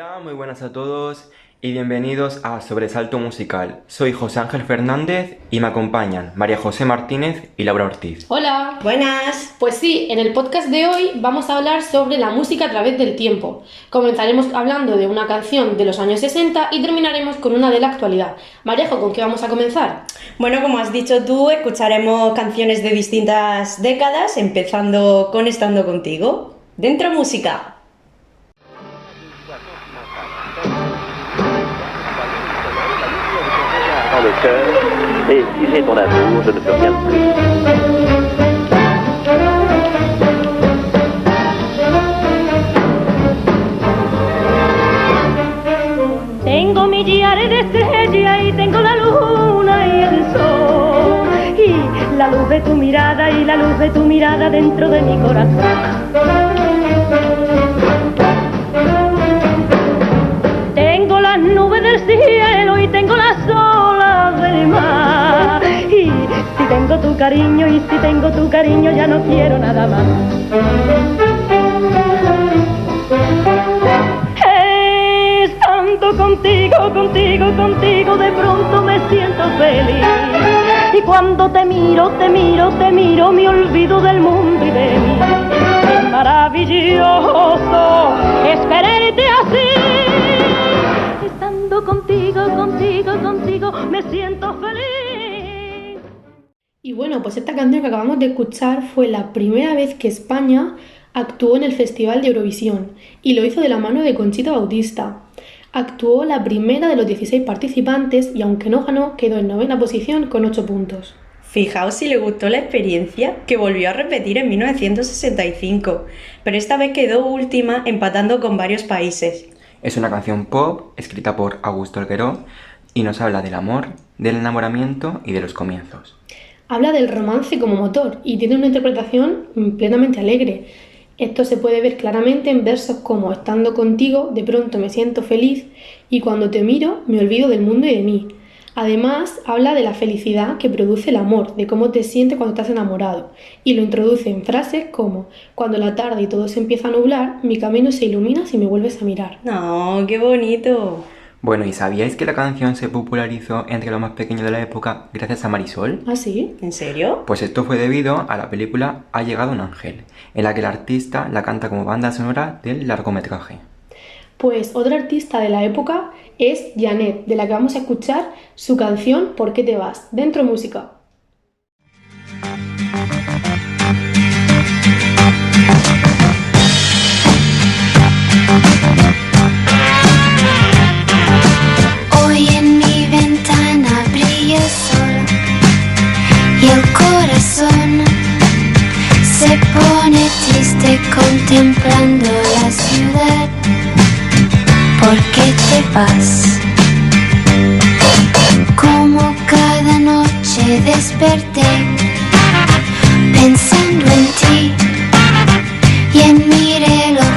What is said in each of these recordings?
Hola, muy buenas a todos y bienvenidos a Sobresalto Musical. Soy José Ángel Fernández y me acompañan María José Martínez y Laura Ortiz. Hola. Buenas. Pues sí, en el podcast de hoy vamos a hablar sobre la música a través del tiempo. Comenzaremos hablando de una canción de los años 60 y terminaremos con una de la actualidad. Marejo, ¿con qué vamos a comenzar? Bueno, como has dicho tú, escucharemos canciones de distintas décadas, empezando con Estando contigo. Dentro música. Dans le cœur, et si j'ai ton amour, je ne peux rien de plus. Tengo millares de estrellas y tengo la luna y el sol. Y la luz de tu mirada y la luz de tu mirada dentro de mi corazón. Tu cariño y si tengo tu cariño ya no quiero nada más. Estando contigo, contigo, contigo, de pronto me siento feliz. Y cuando te miro, te miro, te miro, me olvido del mundo y de mí. Es maravilloso es quererte así. Estando contigo, contigo, contigo, me siento feliz. Y bueno, pues esta canción que acabamos de escuchar fue la primera vez que España actuó en el Festival de Eurovisión y lo hizo de la mano de Conchita Bautista. Actuó la primera de los 16 participantes y aunque no ganó, quedó en novena posición con 8 puntos. Fijaos si le gustó la experiencia que volvió a repetir en 1965, pero esta vez quedó última empatando con varios países. Es una canción pop escrita por Augusto Algueró y nos habla del amor, del enamoramiento y de los comienzos. Habla del romance como motor y tiene una interpretación plenamente alegre. Esto se puede ver claramente en versos como Estando contigo, de pronto me siento feliz y cuando te miro me olvido del mundo y de mí. Además, habla de la felicidad que produce el amor, de cómo te sientes cuando estás enamorado, y lo introduce en frases como Cuando la tarde y todo se empieza a nublar, mi camino se ilumina si me vuelves a mirar. ¡No, qué bonito! Bueno, ¿y sabíais que la canción se popularizó entre los más pequeños de la época gracias a Marisol? ¿Ah, sí? ¿En serio? Pues esto fue debido a la película Ha llegado un ángel, en la que el artista la canta como banda sonora del largometraje. Pues otra artista de la época es Janet, de la que vamos a escuchar su canción ¿Por qué te vas? Dentro música. Contemplando la ciudad. ¿Por qué te vas? Como cada noche desperté pensando en ti y en mi reloj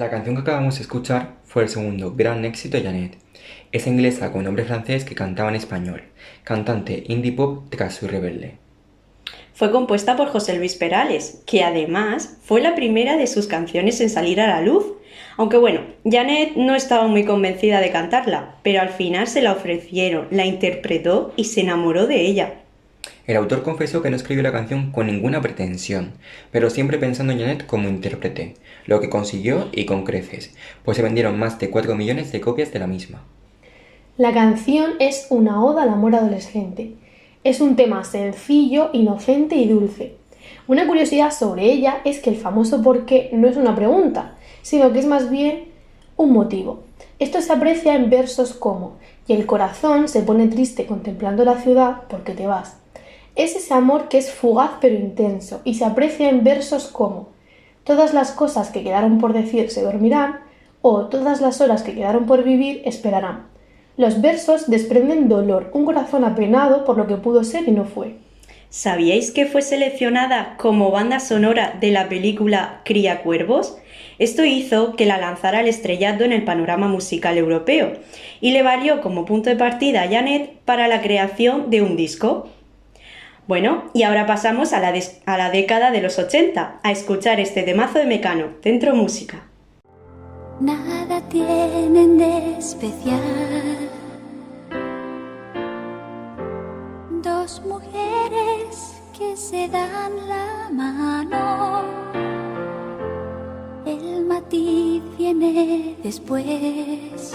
La canción que acabamos de escuchar fue el segundo gran éxito de Janet. Es inglesa con nombre francés que cantaba en español, cantante indie pop tras rebelde. Fue compuesta por José Luis Perales, que además fue la primera de sus canciones en salir a la luz. Aunque bueno, Janet no estaba muy convencida de cantarla, pero al final se la ofrecieron, la interpretó y se enamoró de ella. El autor confesó que no escribió la canción con ninguna pretensión, pero siempre pensando en Janet como intérprete, lo que consiguió y con creces, pues se vendieron más de 4 millones de copias de la misma. La canción es una oda al amor adolescente. Es un tema sencillo, inocente y dulce. Una curiosidad sobre ella es que el famoso por qué no es una pregunta, sino que es más bien un motivo. Esto se aprecia en versos como y el corazón se pone triste contemplando la ciudad porque te vas. Es ese amor que es fugaz pero intenso y se aprecia en versos como Todas las cosas que quedaron por decir se dormirán o Todas las horas que quedaron por vivir esperarán. Los versos desprenden dolor, un corazón apenado por lo que pudo ser y no fue. ¿Sabíais que fue seleccionada como banda sonora de la película Cría Cuervos? Esto hizo que la lanzara al estrellato en el panorama musical europeo y le valió como punto de partida a Janet para la creación de un disco. Bueno, y ahora pasamos a la, a la década de los 80, a escuchar este temazo de Mecano, Dentro Música. Nada tienen de especial. Dos mujeres que se dan la mano. El matiz viene después.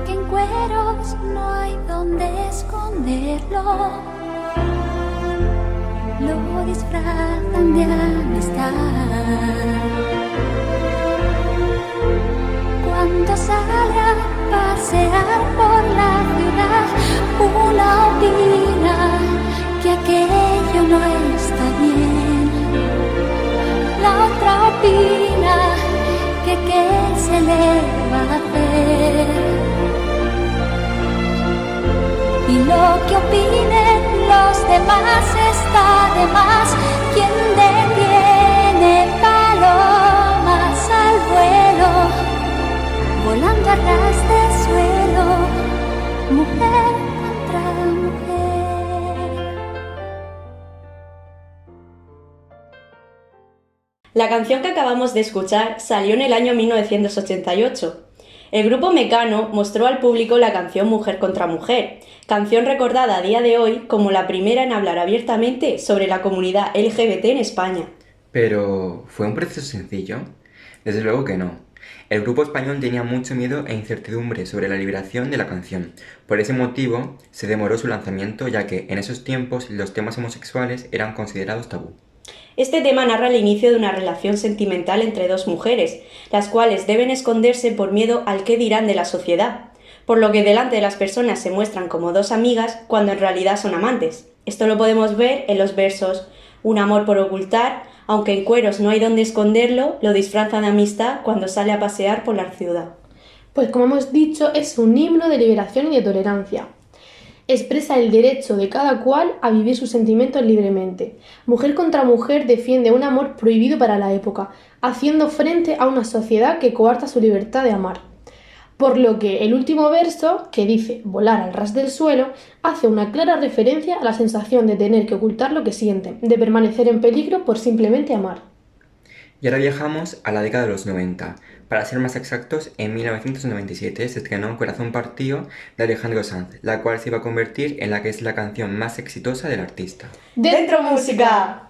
Aunque en cueros no hay donde esconderlo, lo disfrazan de amistad. Cuando sale a pasear por la ciudad, una opina que aquello opinen los demás está de más. Quien detiene palomas al vuelo, volando a ras de suelo. La canción que acabamos de escuchar salió en el año 1988. El grupo Mecano mostró al público la canción Mujer contra Mujer, canción recordada a día de hoy como la primera en hablar abiertamente sobre la comunidad LGBT en España. Pero, ¿fue un proceso sencillo? Desde luego que no. El grupo español tenía mucho miedo e incertidumbre sobre la liberación de la canción. Por ese motivo, se demoró su lanzamiento ya que en esos tiempos los temas homosexuales eran considerados tabú. Este tema narra el inicio de una relación sentimental entre dos mujeres, las cuales deben esconderse por miedo al que dirán de la sociedad, por lo que delante de las personas se muestran como dos amigas cuando en realidad son amantes. Esto lo podemos ver en los versos Un amor por ocultar, aunque en cueros no hay donde esconderlo, lo disfraza de amistad cuando sale a pasear por la ciudad. Pues como hemos dicho, es un himno de liberación y de tolerancia. Expresa el derecho de cada cual a vivir sus sentimientos libremente. Mujer contra mujer defiende un amor prohibido para la época, haciendo frente a una sociedad que coarta su libertad de amar. Por lo que el último verso, que dice volar al ras del suelo, hace una clara referencia a la sensación de tener que ocultar lo que sienten, de permanecer en peligro por simplemente amar. Y ahora viajamos a la década de los 90. Para ser más exactos, en 1997 se estrenó Corazón Partido de Alejandro Sanz, la cual se iba a convertir en la que es la canción más exitosa del artista. ¡Dentro música!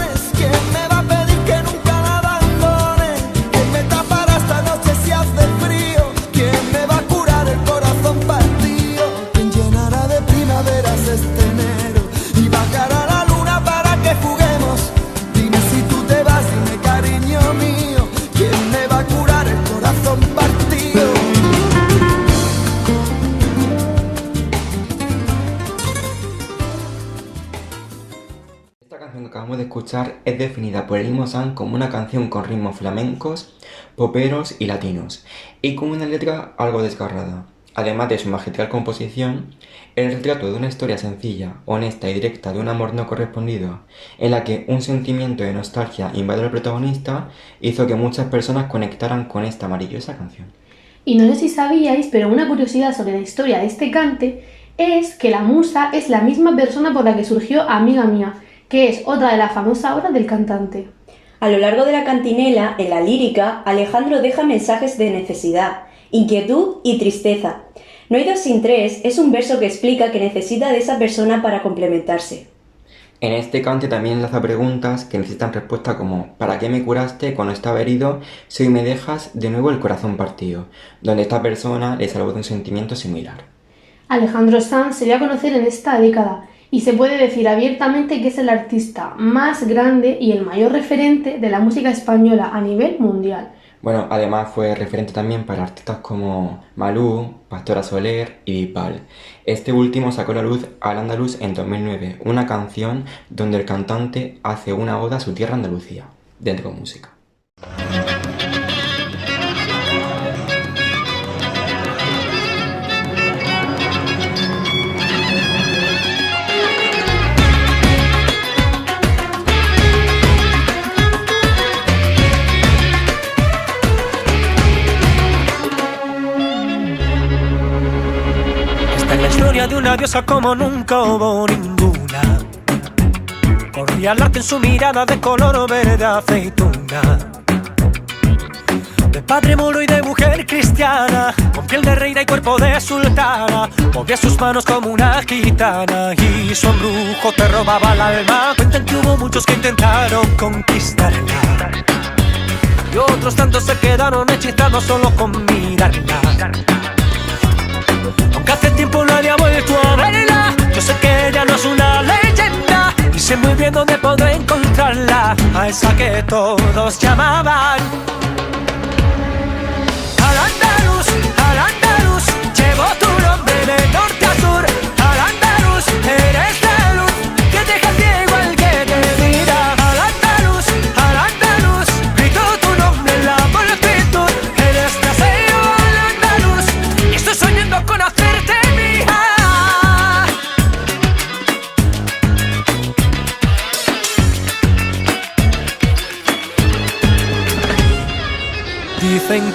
Definida por el como una canción con ritmos flamencos, poperos y latinos, y con una letra algo desgarrada. Además de su magistral composición, el retrato de una historia sencilla, honesta y directa de un amor no correspondido, en la que un sentimiento de nostalgia invade al protagonista, hizo que muchas personas conectaran con esta maravillosa canción. Y no sé si sabíais, pero una curiosidad sobre la historia de este cante es que la musa es la misma persona por la que surgió Amiga Mía, que es otra de las famosas obras del cantante. A lo largo de la cantinela, en la lírica, Alejandro deja mensajes de necesidad, inquietud y tristeza. No hay dos sin tres es un verso que explica que necesita de esa persona para complementarse. En este cante también enlaza preguntas que necesitan respuesta como ¿Para qué me curaste cuando estaba herido si hoy me dejas de nuevo el corazón partido? Donde esta persona le salvó de un sentimiento similar. Alejandro Sanz se dio a conocer en esta década y se puede decir abiertamente que es el artista más grande y el mayor referente de la música española a nivel mundial. Bueno, además fue referente también para artistas como Malú, Pastora Soler y Bisbal. Este último sacó la luz Al Andaluz en 2009, una canción donde el cantante hace una oda a su tierra Andalucía, dentro de música. Una diosa como nunca hubo ninguna. Corría el arte en su mirada de color verde aceituna. De padre moro y de mujer cristiana, con piel de reina y cuerpo de sultana, movía sus manos como una gitana y su embrujo te robaba el alma. Cuentan que hubo muchos que intentaron conquistarla y otros tantos se quedaron hechizados solo con mirarla. Aunque hace tiempo nadie ha vuelto a verla Yo sé que ella no es una leyenda Y sé muy bien dónde puedo encontrarla A esa que todos llamaban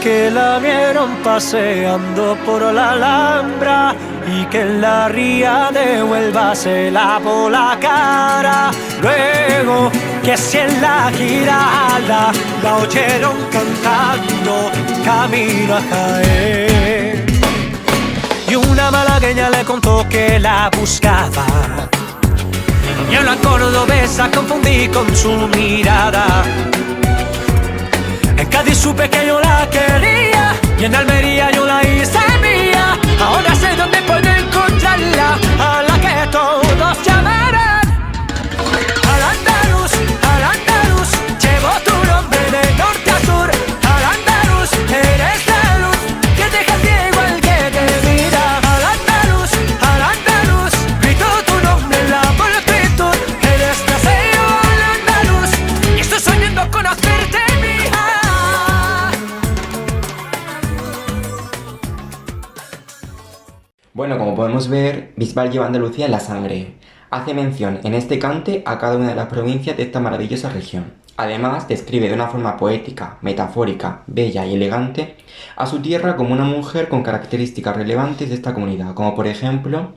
que la vieron paseando por la Alhambra y que en la ría de Huelva se lavó la cara. Luego que si en la girada la oyeron cantando camino a Jaén. Y una malagueña le contó que la buscaba. Y a la cordobesa confundí con su mirada. En Cádiz supe que yo la quería y en Almería yo la hice mía. Ahora sé dónde puedo encontrarla, a la que todos llamarán. Bueno, como podemos ver, Bisbal lleva Andalucía en la sangre. Hace mención en este cante a cada una de las provincias de esta maravillosa región. Además, describe de una forma poética, metafórica, bella y elegante a su tierra como una mujer con características relevantes de esta comunidad, como por ejemplo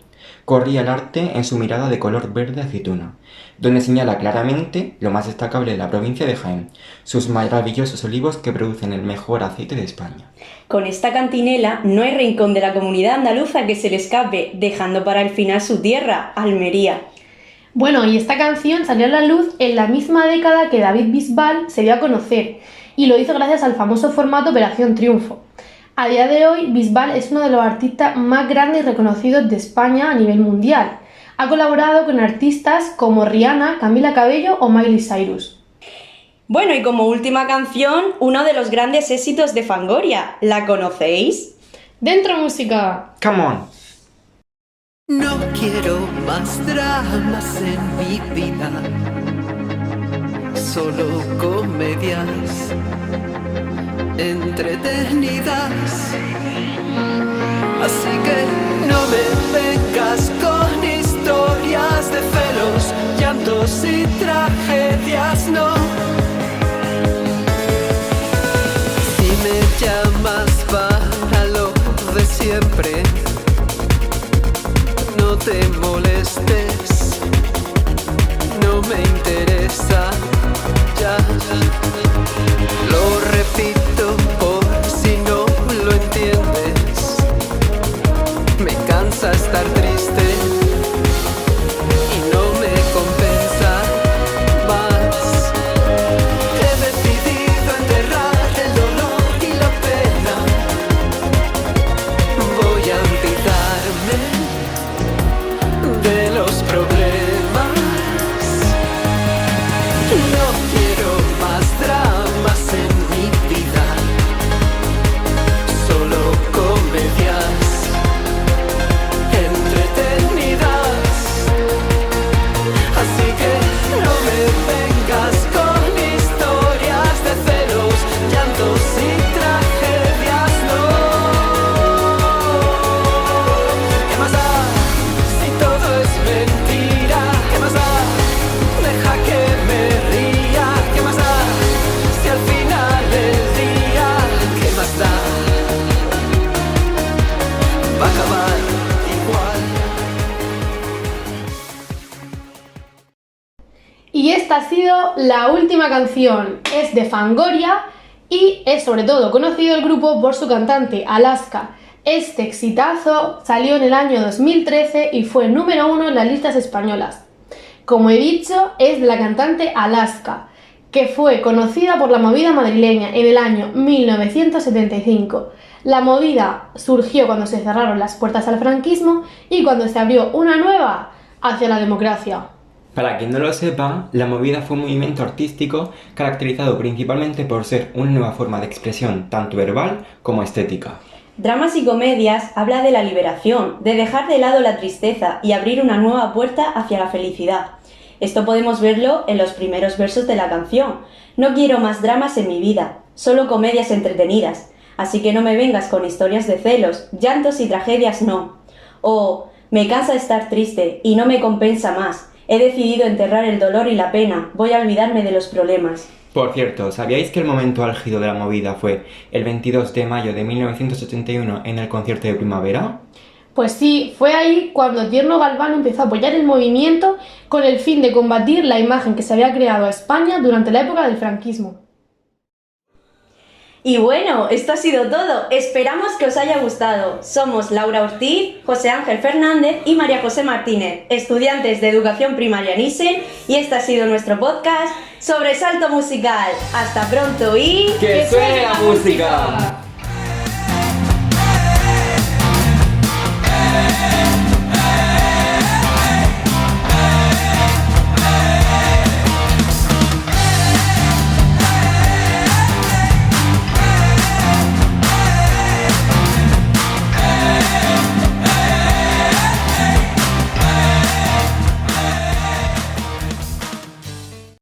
corría el arte en su mirada de color verde aceituna, donde señala claramente lo más destacable de la provincia de Jaén, sus maravillosos olivos que producen el mejor aceite de España. Con esta cantinela no hay rincón de la comunidad andaluza que se le escape, dejando para el final su tierra, Almería. Bueno, y esta canción salió a la luz en la misma década que David Bisbal se dio a conocer, y lo hizo gracias al famoso formato Operación Triunfo. A día de hoy, Bisbal es uno de los artistas más grandes y reconocidos de España a nivel mundial. Ha colaborado con artistas como Rihanna, Camila Cabello o Miley Cyrus. Bueno, y como última canción, uno de los grandes éxitos de Fangoria. ¿La conocéis? ¡Dentro música! Come on. No quiero más dramas en mi vida, solo comedias entretenidas. Así que no me vengas con historias de celos, llantos y tragedias, no. Si me llamas para lo de siempre, canción. Es de Fangoria y es sobre todo conocido el grupo por su cantante Alaska. Este exitazo salió en el año 2013 y fue número uno en las listas españolas. Como he dicho, es de la cantante Alaska, que fue conocida por la movida madrileña en el año 1975. La movida surgió cuando se cerraron las puertas al franquismo y cuando se abrió una nueva hacia la democracia. Para quien no lo sepa, la movida fue un movimiento artístico caracterizado principalmente por ser una nueva forma de expresión tanto verbal como estética. Dramas y comedias habla de la liberación, de dejar de lado la tristeza y abrir una nueva puerta hacia la felicidad. Esto podemos verlo en los primeros versos de la canción. No quiero más dramas en mi vida, solo comedias entretenidas. Así que no me vengas con historias de celos, llantos y tragedias no. O me cansa estar triste y no me compensa más. He decidido enterrar el dolor y la pena, voy a olvidarme de los problemas. Por cierto, ¿sabíais que el momento álgido de la movida fue el 22 de mayo de 1971 en el concierto de primavera? Pues sí, fue ahí cuando Tierno Galván empezó a apoyar el movimiento con el fin de combatir la imagen que se había creado a España durante la época del franquismo. Y bueno, esto ha sido todo. Esperamos que os haya gustado. Somos Laura Ortiz, José Ángel Fernández y María José Martínez, estudiantes de educación primaria en ISEN, y este ha sido nuestro podcast Sobresalto Musical. Hasta pronto y... ¡Que suene la música!